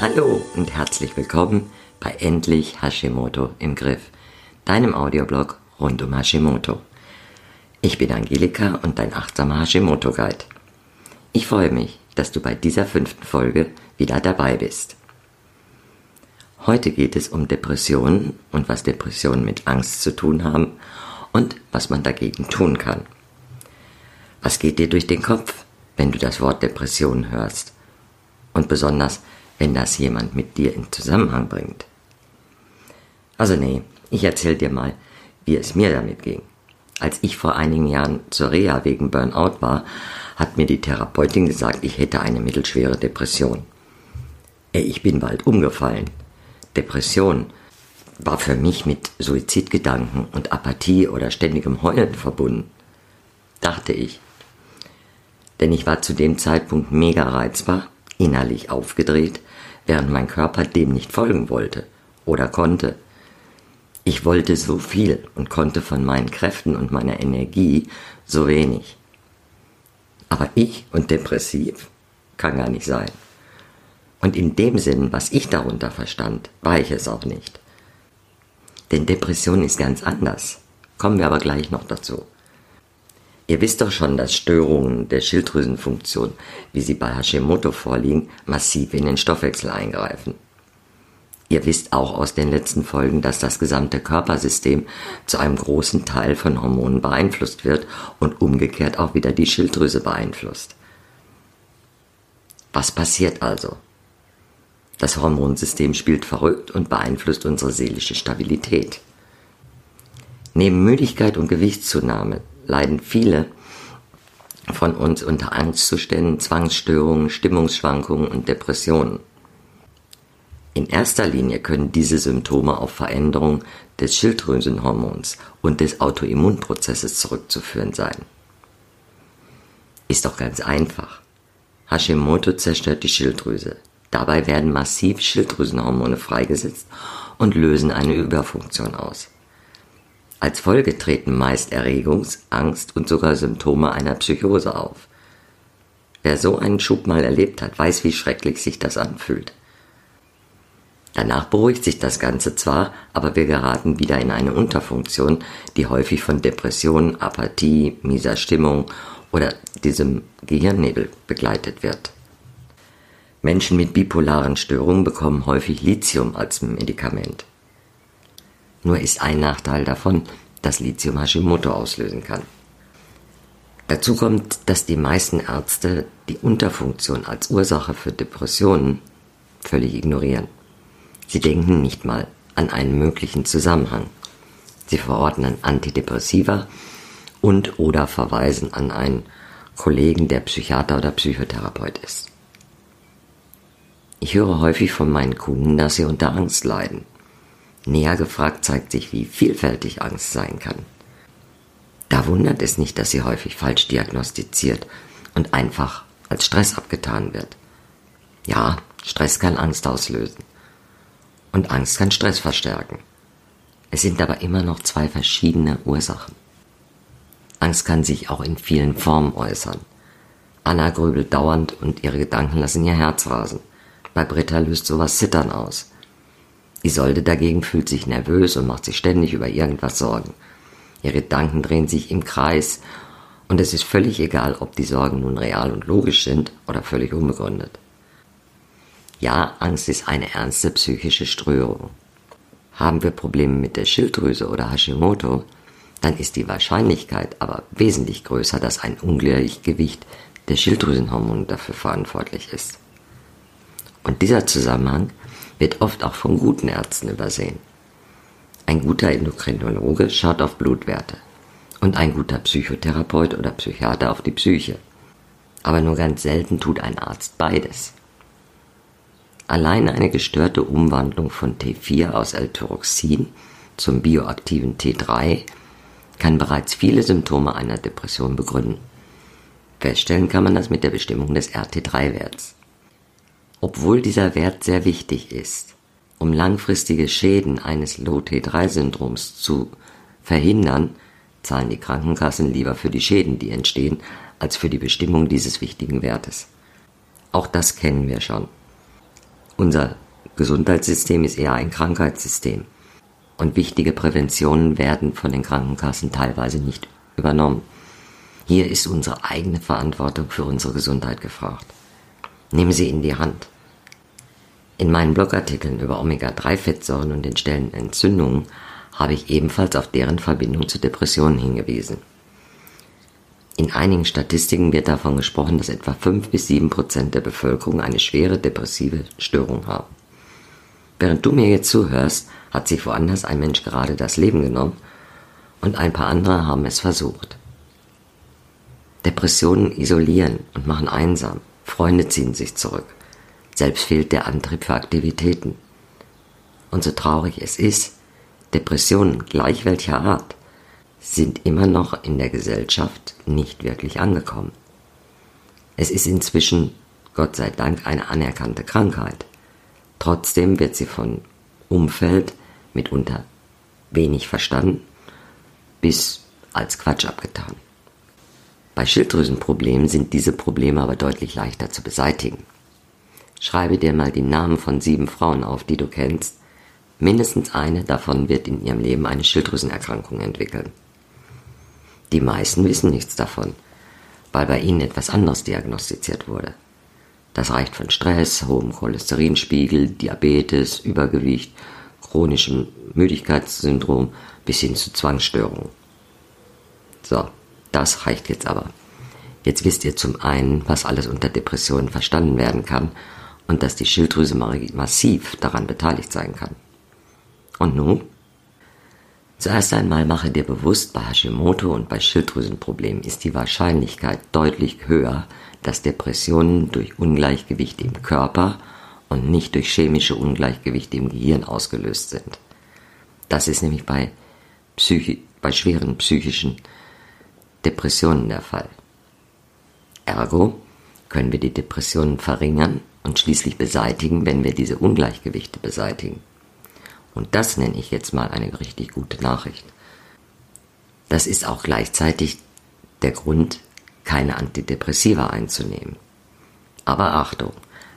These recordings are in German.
Hallo und herzlich willkommen bei Endlich Hashimoto im Griff, deinem Audioblog rund um Hashimoto. Ich bin Angelika und dein achtsamer Hashimoto Guide. Ich freue mich, dass du bei dieser fünften Folge wieder dabei bist. Heute geht es um Depressionen und was Depressionen mit Angst zu tun haben und was man dagegen tun kann. Was geht dir durch den Kopf, wenn du das Wort Depression hörst? Und besonders, wenn das jemand mit dir in Zusammenhang bringt. Also nee, ich erzähl dir mal, wie es mir damit ging. Als ich vor einigen Jahren zur Reha wegen Burnout war, hat mir die Therapeutin gesagt, ich hätte eine mittelschwere Depression. Ich bin bald umgefallen. Depression war für mich mit Suizidgedanken und Apathie oder ständigem Heulen verbunden. Dachte ich. Denn ich war zu dem Zeitpunkt mega reizbar, innerlich aufgedreht, während mein Körper dem nicht folgen wollte oder konnte. Ich wollte so viel und konnte von meinen Kräften und meiner Energie so wenig. Aber ich und depressiv kann gar nicht sein. Und in dem Sinn, was ich darunter verstand, war ich es auch nicht. Denn Depression ist ganz anders. Kommen wir aber gleich noch dazu. Ihr wisst doch schon, dass Störungen der Schilddrüsenfunktion, wie sie bei Hashimoto vorliegen, massiv in den Stoffwechsel eingreifen. Ihr wisst auch aus den letzten Folgen, dass das gesamte Körpersystem zu einem großen Teil von Hormonen beeinflusst wird und umgekehrt auch wieder die Schilddrüse beeinflusst. Was passiert also? Das Hormonsystem spielt verrückt und beeinflusst unsere seelische Stabilität. Neben Müdigkeit und Gewichtszunahme leiden viele von uns unter Angstzuständen, Zwangsstörungen, Stimmungsschwankungen und Depressionen. In erster Linie können diese Symptome auf Veränderungen des Schilddrüsenhormons und des Autoimmunprozesses zurückzuführen sein. Ist doch ganz einfach. Hashimoto zerstört die Schilddrüse. Dabei werden massiv Schilddrüsenhormone freigesetzt und lösen eine Überfunktion aus. Als Folge treten meist Erregungs-, Angst- und sogar Symptome einer Psychose auf. Wer so einen Schub mal erlebt hat, weiß, wie schrecklich sich das anfühlt. Danach beruhigt sich das Ganze zwar, aber wir geraten wieder in eine Unterfunktion, die häufig von Depressionen, Apathie, mieser Stimmung oder diesem Gehirnnebel begleitet wird. Menschen mit bipolaren Störungen bekommen häufig Lithium als Medikament. Nur ist ein Nachteil davon, dass Lithium Hashimoto auslösen kann. Dazu kommt, dass die meisten Ärzte die Unterfunktion als Ursache für Depressionen völlig ignorieren. Sie denken nicht mal an einen möglichen Zusammenhang. Sie verordnen Antidepressiva und oder verweisen an einen Kollegen, der Psychiater oder Psychotherapeut ist. Ich höre häufig von meinen Kunden, dass sie unter Angst leiden. Näher gefragt zeigt sich, wie vielfältig Angst sein kann. Da wundert es nicht, dass sie häufig falsch diagnostiziert und einfach als Stress abgetan wird. Ja, Stress kann Angst auslösen. Und Angst kann Stress verstärken. Es sind aber immer noch zwei verschiedene Ursachen. Angst kann sich auch in vielen Formen äußern. Anna grübelt dauernd und ihre Gedanken lassen ihr Herz rasen. Bei Britta löst sowas Zittern aus. Isolde dagegen fühlt sich nervös und macht sich ständig über irgendwas Sorgen. Ihre Gedanken drehen sich im Kreis und es ist völlig egal, ob die Sorgen nun real und logisch sind oder völlig unbegründet. Ja, Angst ist eine ernste psychische Störung. Haben wir Probleme mit der Schilddrüse oder Hashimoto, dann ist die Wahrscheinlichkeit aber wesentlich größer, dass ein Ungleichgewicht der Schilddrüsenhormone dafür verantwortlich ist. Und dieser Zusammenhang wird oft auch von guten Ärzten übersehen. Ein guter Endokrinologe schaut auf Blutwerte und ein guter Psychotherapeut oder Psychiater auf die Psyche. Aber nur ganz selten tut ein Arzt beides. Allein eine gestörte Umwandlung von T4 aus L-Tyroxin zum bioaktiven T3 kann bereits viele Symptome einer Depression begründen. Feststellen kann man das mit der Bestimmung des RT3-Werts. Obwohl dieser Wert sehr wichtig ist, um langfristige Schäden eines Low-T3-Syndroms zu verhindern, zahlen die Krankenkassen lieber für die Schäden, die entstehen, als für die Bestimmung dieses wichtigen Wertes. Auch das kennen wir schon. Unser Gesundheitssystem ist eher ein Krankheitssystem und wichtige Präventionen werden von den Krankenkassen teilweise nicht übernommen. Hier ist unsere eigene Verantwortung für unsere Gesundheit gefragt. Nehmen Sie in die Hand. In meinen Blogartikeln über Omega-3-Fettsäuren und den Stellen Entzündungen habe ich ebenfalls auf deren Verbindung zu Depressionen hingewiesen. In einigen Statistiken wird davon gesprochen, dass etwa 5 bis 7 Prozent der Bevölkerung eine schwere depressive Störung haben. Während du mir jetzt zuhörst, hat sich woanders ein Mensch gerade das Leben genommen und ein paar andere haben es versucht. Depressionen isolieren und machen einsam. Freunde ziehen sich zurück. Selbst fehlt der Antrieb für Aktivitäten. Und so traurig es ist, Depressionen gleich welcher Art sind immer noch in der Gesellschaft nicht wirklich angekommen. Es ist inzwischen, Gott sei Dank, eine anerkannte Krankheit. Trotzdem wird sie von Umfeld mitunter wenig verstanden bis als Quatsch abgetan. Bei Schilddrüsenproblemen sind diese Probleme aber deutlich leichter zu beseitigen. Schreibe dir mal die Namen von sieben Frauen auf, die du kennst. Mindestens eine davon wird in ihrem Leben eine Schilddrüsenerkrankung entwickeln. Die meisten wissen nichts davon, weil bei ihnen etwas anderes diagnostiziert wurde. Das reicht von Stress, hohem Cholesterinspiegel, Diabetes, Übergewicht, chronischem Müdigkeitssyndrom bis hin zu Zwangsstörungen. So, das reicht jetzt aber. Jetzt wisst ihr zum einen, was alles unter Depressionen verstanden werden kann und dass die Schilddrüse massiv daran beteiligt sein kann. Und nun? Zuerst einmal mache dir bewusst, bei Hashimoto und bei Schilddrüsenproblemen ist die Wahrscheinlichkeit deutlich höher, dass Depressionen durch Ungleichgewicht im Körper und nicht durch chemische Ungleichgewichte im Gehirn ausgelöst sind. Das ist nämlich bei, Psychi bei schweren psychischen Depressionen der Fall. Ergo können wir die Depressionen verringern und schließlich beseitigen, wenn wir diese Ungleichgewichte beseitigen. Und das nenne ich jetzt mal eine richtig gute Nachricht. Das ist auch gleichzeitig der Grund, keine Antidepressiva einzunehmen. Aber Achtung,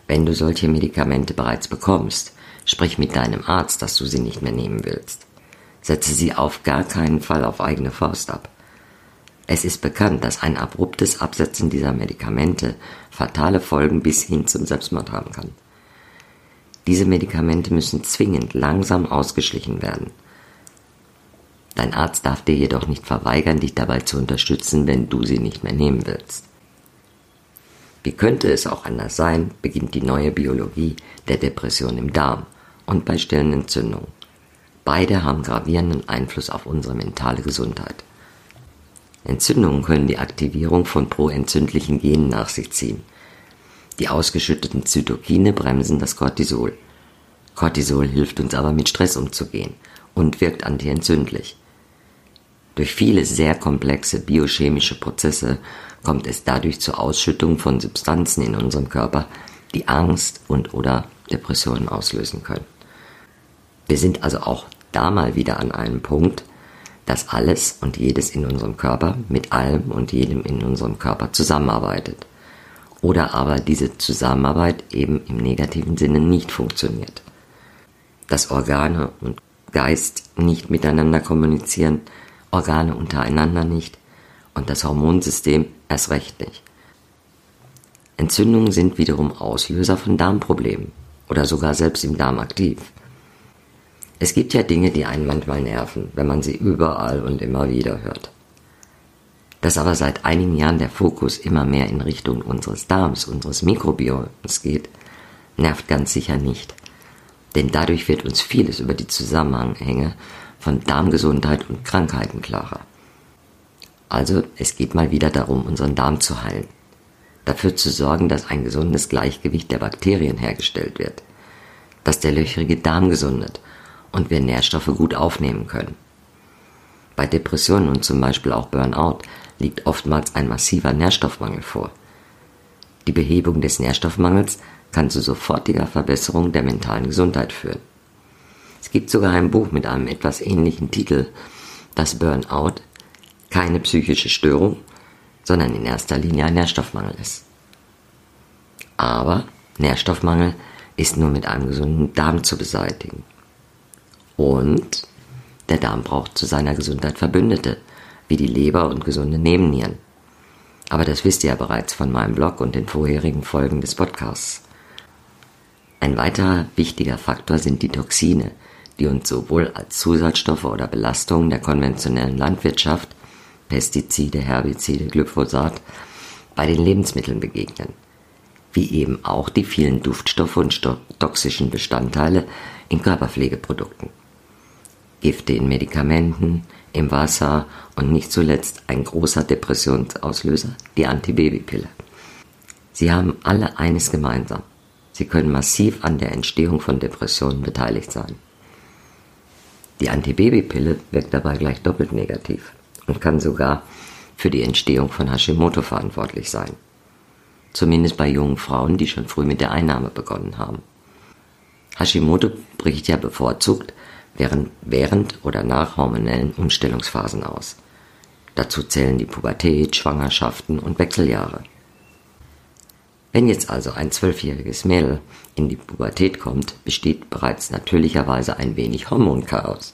wenn du solche Medikamente bereits bekommst, sprich mit deinem Arzt, dass du sie nicht mehr nehmen willst. Setze sie auf gar keinen Fall auf eigene Faust ab. Es ist bekannt, dass ein abruptes Absetzen dieser Medikamente fatale Folgen bis hin zum Selbstmord haben kann. Diese Medikamente müssen zwingend langsam ausgeschlichen werden. Dein Arzt darf dir jedoch nicht verweigern, dich dabei zu unterstützen, wenn du sie nicht mehr nehmen willst. Wie könnte es auch anders sein, beginnt die neue Biologie der Depression im Darm und bei stillen Entzündungen. Beide haben gravierenden Einfluss auf unsere mentale Gesundheit. Entzündungen können die Aktivierung von proentzündlichen Genen nach sich ziehen. Die ausgeschütteten Zytokine bremsen das Cortisol. Cortisol hilft uns aber mit Stress umzugehen und wirkt antientzündlich. Durch viele sehr komplexe biochemische Prozesse kommt es dadurch zur Ausschüttung von Substanzen in unserem Körper, die Angst und oder Depressionen auslösen können. Wir sind also auch da mal wieder an einem Punkt, dass alles und jedes in unserem Körper mit allem und jedem in unserem Körper zusammenarbeitet. Oder aber diese Zusammenarbeit eben im negativen Sinne nicht funktioniert. Dass Organe und Geist nicht miteinander kommunizieren, Organe untereinander nicht und das Hormonsystem erst recht nicht. Entzündungen sind wiederum Auslöser von Darmproblemen oder sogar selbst im Darm aktiv. Es gibt ja Dinge, die einen manchmal nerven, wenn man sie überall und immer wieder hört. Dass aber seit einigen Jahren der Fokus immer mehr in Richtung unseres Darms, unseres Mikrobioms geht, nervt ganz sicher nicht. Denn dadurch wird uns vieles über die Zusammenhänge von Darmgesundheit und Krankheiten klarer. Also es geht mal wieder darum, unseren Darm zu heilen. Dafür zu sorgen, dass ein gesundes Gleichgewicht der Bakterien hergestellt wird. Dass der löchrige Darm gesundet und wir Nährstoffe gut aufnehmen können. Bei Depressionen und zum Beispiel auch Burnout liegt oftmals ein massiver Nährstoffmangel vor. Die Behebung des Nährstoffmangels kann zu sofortiger Verbesserung der mentalen Gesundheit führen. Es gibt sogar ein Buch mit einem etwas ähnlichen Titel, das Burnout, keine psychische Störung, sondern in erster Linie ein Nährstoffmangel ist. Aber Nährstoffmangel ist nur mit einem gesunden Darm zu beseitigen. Und der Darm braucht zu seiner Gesundheit Verbündete, wie die Leber und gesunde Nebennieren. Aber das wisst ihr ja bereits von meinem Blog und den vorherigen Folgen des Podcasts. Ein weiterer wichtiger Faktor sind die Toxine, die uns sowohl als Zusatzstoffe oder Belastungen der konventionellen Landwirtschaft, Pestizide, Herbizide, Glyphosat, bei den Lebensmitteln begegnen wie eben auch die vielen Duftstoffe und toxischen Bestandteile in Körperpflegeprodukten. Gifte in Medikamenten, im Wasser und nicht zuletzt ein großer Depressionsauslöser, die Antibabypille. Sie haben alle eines gemeinsam. Sie können massiv an der Entstehung von Depressionen beteiligt sein. Die Antibabypille wirkt dabei gleich doppelt negativ und kann sogar für die Entstehung von Hashimoto verantwortlich sein zumindest bei jungen Frauen, die schon früh mit der Einnahme begonnen haben. Hashimoto bricht ja bevorzugt während, während oder nach hormonellen Umstellungsphasen aus. Dazu zählen die Pubertät, Schwangerschaften und Wechseljahre. Wenn jetzt also ein zwölfjähriges Mädel in die Pubertät kommt, besteht bereits natürlicherweise ein wenig Hormonchaos.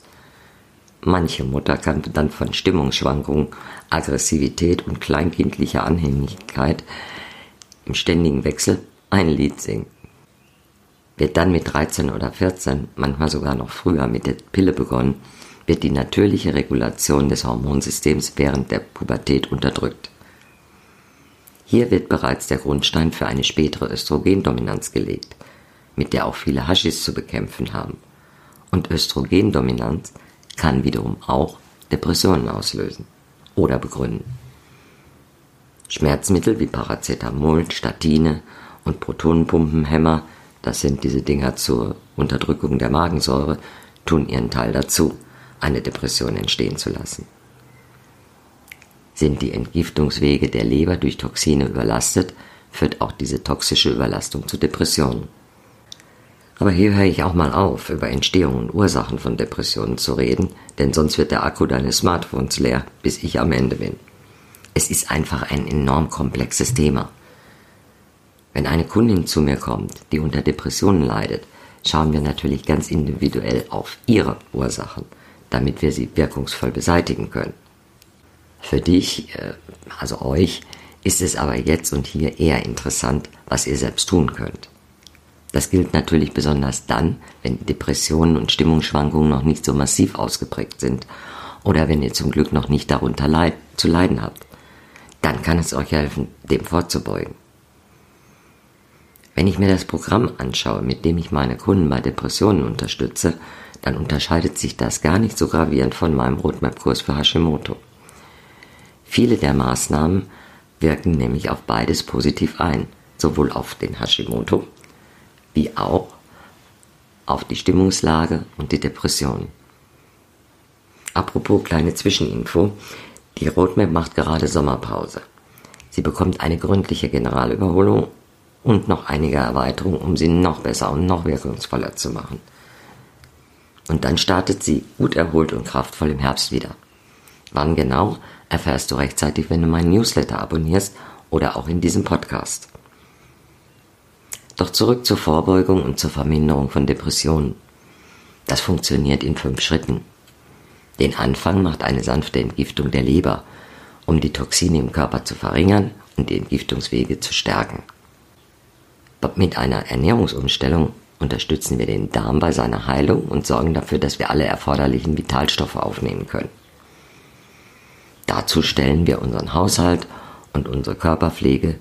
Manche Mutter kann dann von Stimmungsschwankungen, Aggressivität und kleinkindlicher Anhängigkeit im ständigen Wechsel ein Lied singen. Wird dann mit 13 oder 14, manchmal sogar noch früher mit der Pille begonnen, wird die natürliche Regulation des Hormonsystems während der Pubertät unterdrückt. Hier wird bereits der Grundstein für eine spätere Östrogendominanz gelegt, mit der auch viele Haschis zu bekämpfen haben. Und Östrogendominanz kann wiederum auch Depressionen auslösen oder begründen. Schmerzmittel wie Paracetamol, Statine und Protonenpumpenhämmer, das sind diese Dinger zur Unterdrückung der Magensäure, tun ihren Teil dazu, eine Depression entstehen zu lassen. Sind die Entgiftungswege der Leber durch Toxine überlastet, führt auch diese toxische Überlastung zu Depressionen. Aber hier höre ich auch mal auf, über Entstehung und Ursachen von Depressionen zu reden, denn sonst wird der Akku deines Smartphones leer, bis ich am Ende bin. Es ist einfach ein enorm komplexes Thema. Wenn eine Kundin zu mir kommt, die unter Depressionen leidet, schauen wir natürlich ganz individuell auf ihre Ursachen, damit wir sie wirkungsvoll beseitigen können. Für dich, äh, also euch, ist es aber jetzt und hier eher interessant, was ihr selbst tun könnt. Das gilt natürlich besonders dann, wenn Depressionen und Stimmungsschwankungen noch nicht so massiv ausgeprägt sind oder wenn ihr zum Glück noch nicht darunter leid zu leiden habt dann kann es euch helfen, dem vorzubeugen. Wenn ich mir das Programm anschaue, mit dem ich meine Kunden bei Depressionen unterstütze, dann unterscheidet sich das gar nicht so gravierend von meinem Roadmap-Kurs für Hashimoto. Viele der Maßnahmen wirken nämlich auf beides positiv ein, sowohl auf den Hashimoto wie auch auf die Stimmungslage und die Depression. Apropos kleine Zwischeninfo, die Roadmap macht gerade Sommerpause. Sie bekommt eine gründliche Generalüberholung und noch einige Erweiterungen, um sie noch besser und noch wirkungsvoller zu machen. Und dann startet sie gut erholt und kraftvoll im Herbst wieder. Wann genau, erfährst du rechtzeitig, wenn du meinen Newsletter abonnierst oder auch in diesem Podcast. Doch zurück zur Vorbeugung und zur Verminderung von Depressionen. Das funktioniert in fünf Schritten. Den Anfang macht eine sanfte Entgiftung der Leber, um die Toxine im Körper zu verringern und die Entgiftungswege zu stärken. Mit einer Ernährungsumstellung unterstützen wir den Darm bei seiner Heilung und sorgen dafür, dass wir alle erforderlichen Vitalstoffe aufnehmen können. Dazu stellen wir unseren Haushalt und unsere Körperpflege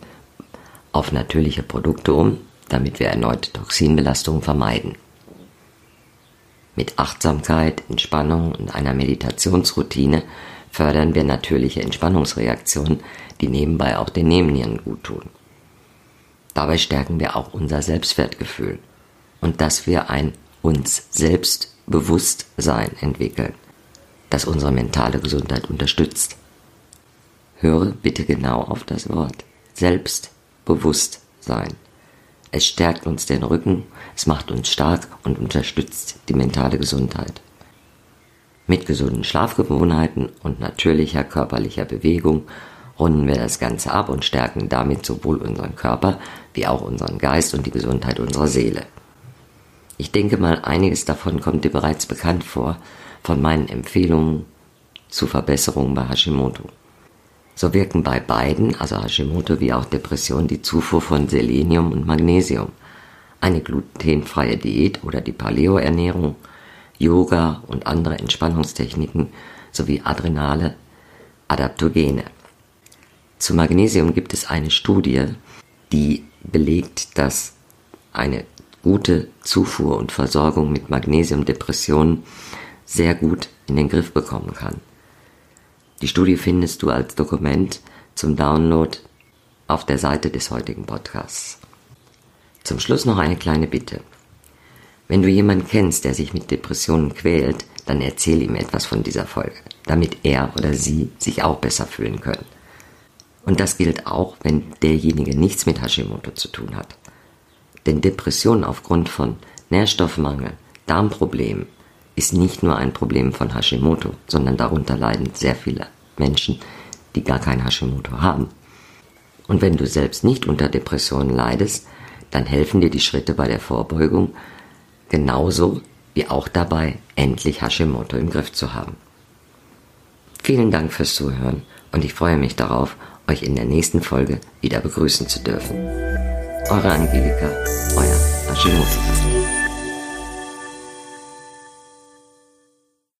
auf natürliche Produkte um, damit wir erneute Toxinbelastungen vermeiden. Mit Achtsamkeit, Entspannung und einer Meditationsroutine fördern wir natürliche Entspannungsreaktionen, die nebenbei auch den Nebennieren gut tun. Dabei stärken wir auch unser Selbstwertgefühl und dass wir ein uns selbst Bewusstsein entwickeln, das unsere mentale Gesundheit unterstützt. Höre bitte genau auf das Wort Selbstbewusstsein. Es stärkt uns den Rücken, es macht uns stark und unterstützt die mentale Gesundheit. Mit gesunden Schlafgewohnheiten und natürlicher körperlicher Bewegung runden wir das Ganze ab und stärken damit sowohl unseren Körper wie auch unseren Geist und die Gesundheit unserer Seele. Ich denke mal, einiges davon kommt dir bereits bekannt vor von meinen Empfehlungen zur Verbesserung bei Hashimoto. So wirken bei beiden, also Hashimoto wie auch Depression, die Zufuhr von Selenium und Magnesium, eine glutenfreie Diät oder die Paleo-Ernährung, Yoga und andere Entspannungstechniken sowie adrenale Adaptogene. Zu Magnesium gibt es eine Studie, die belegt, dass eine gute Zufuhr und Versorgung mit Magnesium Depressionen sehr gut in den Griff bekommen kann. Die Studie findest du als Dokument zum Download auf der Seite des heutigen Podcasts. Zum Schluss noch eine kleine Bitte. Wenn du jemanden kennst, der sich mit Depressionen quält, dann erzähl ihm etwas von dieser Folge, damit er oder sie sich auch besser fühlen können. Und das gilt auch, wenn derjenige nichts mit Hashimoto zu tun hat. Denn Depression aufgrund von Nährstoffmangel, Darmproblemen ist nicht nur ein Problem von Hashimoto, sondern darunter leiden sehr viele Menschen, die gar kein Hashimoto haben. Und wenn du selbst nicht unter Depressionen leidest, dann helfen dir die Schritte bei der Vorbeugung genauso wie auch dabei, endlich Hashimoto im Griff zu haben. Vielen Dank fürs Zuhören und ich freue mich darauf, euch in der nächsten Folge wieder begrüßen zu dürfen. Eure Angelika, euer Hashimoto.